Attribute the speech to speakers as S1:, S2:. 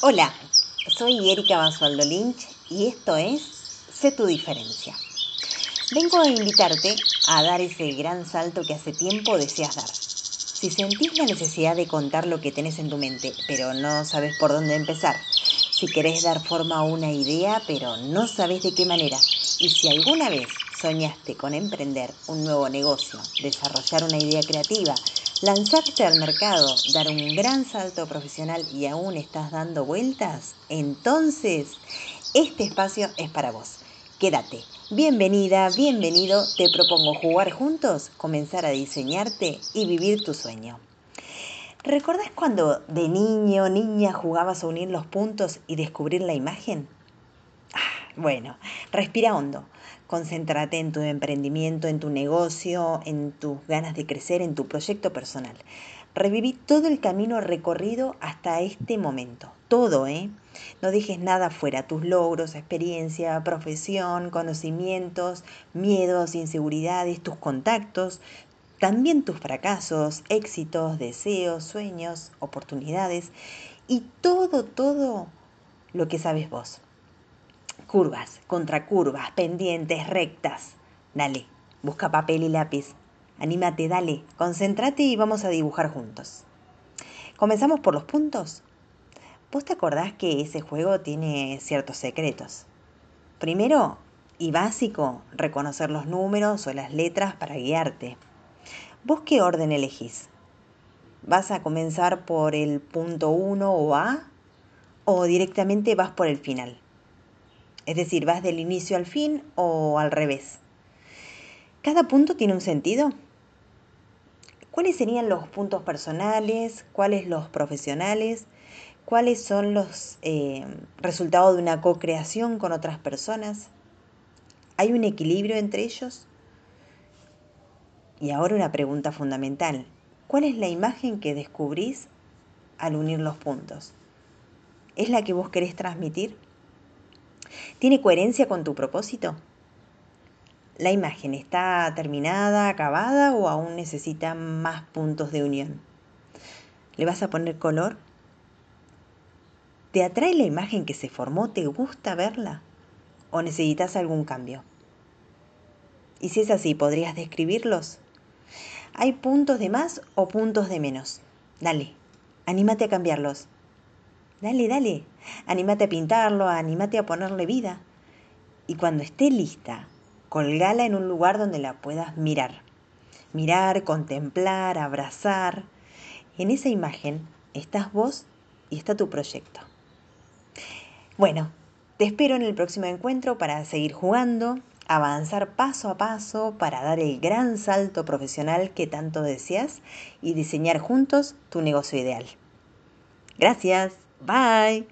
S1: Hola, soy Erika Basualdo Lynch y esto es Sé tu diferencia. Vengo a invitarte a dar ese gran salto que hace tiempo deseas dar. Si sentís la necesidad de contar lo que tenés en tu mente, pero no sabes por dónde empezar, si querés dar forma a una idea, pero no sabes de qué manera, y si alguna vez soñaste con emprender un nuevo negocio, desarrollar una idea creativa, lanzarte al mercado, dar un gran salto profesional y aún estás dando vueltas, entonces este espacio es para vos. Quédate. Bienvenida, bienvenido. Te propongo jugar juntos, comenzar a diseñarte y vivir tu sueño. ¿Recordás cuando de niño, niña jugabas a unir los puntos y descubrir la imagen? Bueno, respira hondo. Concéntrate en tu emprendimiento, en tu negocio, en tus ganas de crecer, en tu proyecto personal. Reviví todo el camino recorrido hasta este momento. Todo, ¿eh? No dejes nada fuera. Tus logros, experiencia, profesión, conocimientos, miedos, inseguridades, tus contactos, también tus fracasos, éxitos, deseos, sueños, oportunidades y todo, todo lo que sabes vos curvas, contracurvas, pendientes, rectas. Dale, busca papel y lápiz. Anímate, dale, concéntrate y vamos a dibujar juntos. ¿Comenzamos por los puntos? ¿Vos te acordás que ese juego tiene ciertos secretos? Primero, y básico, reconocer los números o las letras para guiarte. ¿Vos qué orden elegís? ¿Vas a comenzar por el punto 1 o A? ¿O directamente vas por el final? Es decir, vas del inicio al fin o al revés. Cada punto tiene un sentido. ¿Cuáles serían los puntos personales? ¿Cuáles los profesionales? ¿Cuáles son los eh, resultados de una co-creación con otras personas? ¿Hay un equilibrio entre ellos? Y ahora una pregunta fundamental. ¿Cuál es la imagen que descubrís al unir los puntos? ¿Es la que vos querés transmitir? ¿Tiene coherencia con tu propósito? ¿La imagen está terminada, acabada o aún necesita más puntos de unión? ¿Le vas a poner color? ¿Te atrae la imagen que se formó? ¿Te gusta verla? ¿O necesitas algún cambio? Y si es así, ¿podrías describirlos? ¿Hay puntos de más o puntos de menos? Dale, anímate a cambiarlos. Dale, dale, anímate a pintarlo, anímate a ponerle vida. Y cuando esté lista, colgala en un lugar donde la puedas mirar. Mirar, contemplar, abrazar. En esa imagen estás vos y está tu proyecto. Bueno, te espero en el próximo encuentro para seguir jugando, avanzar paso a paso para dar el gran salto profesional que tanto deseas y diseñar juntos tu negocio ideal. Gracias. Bye.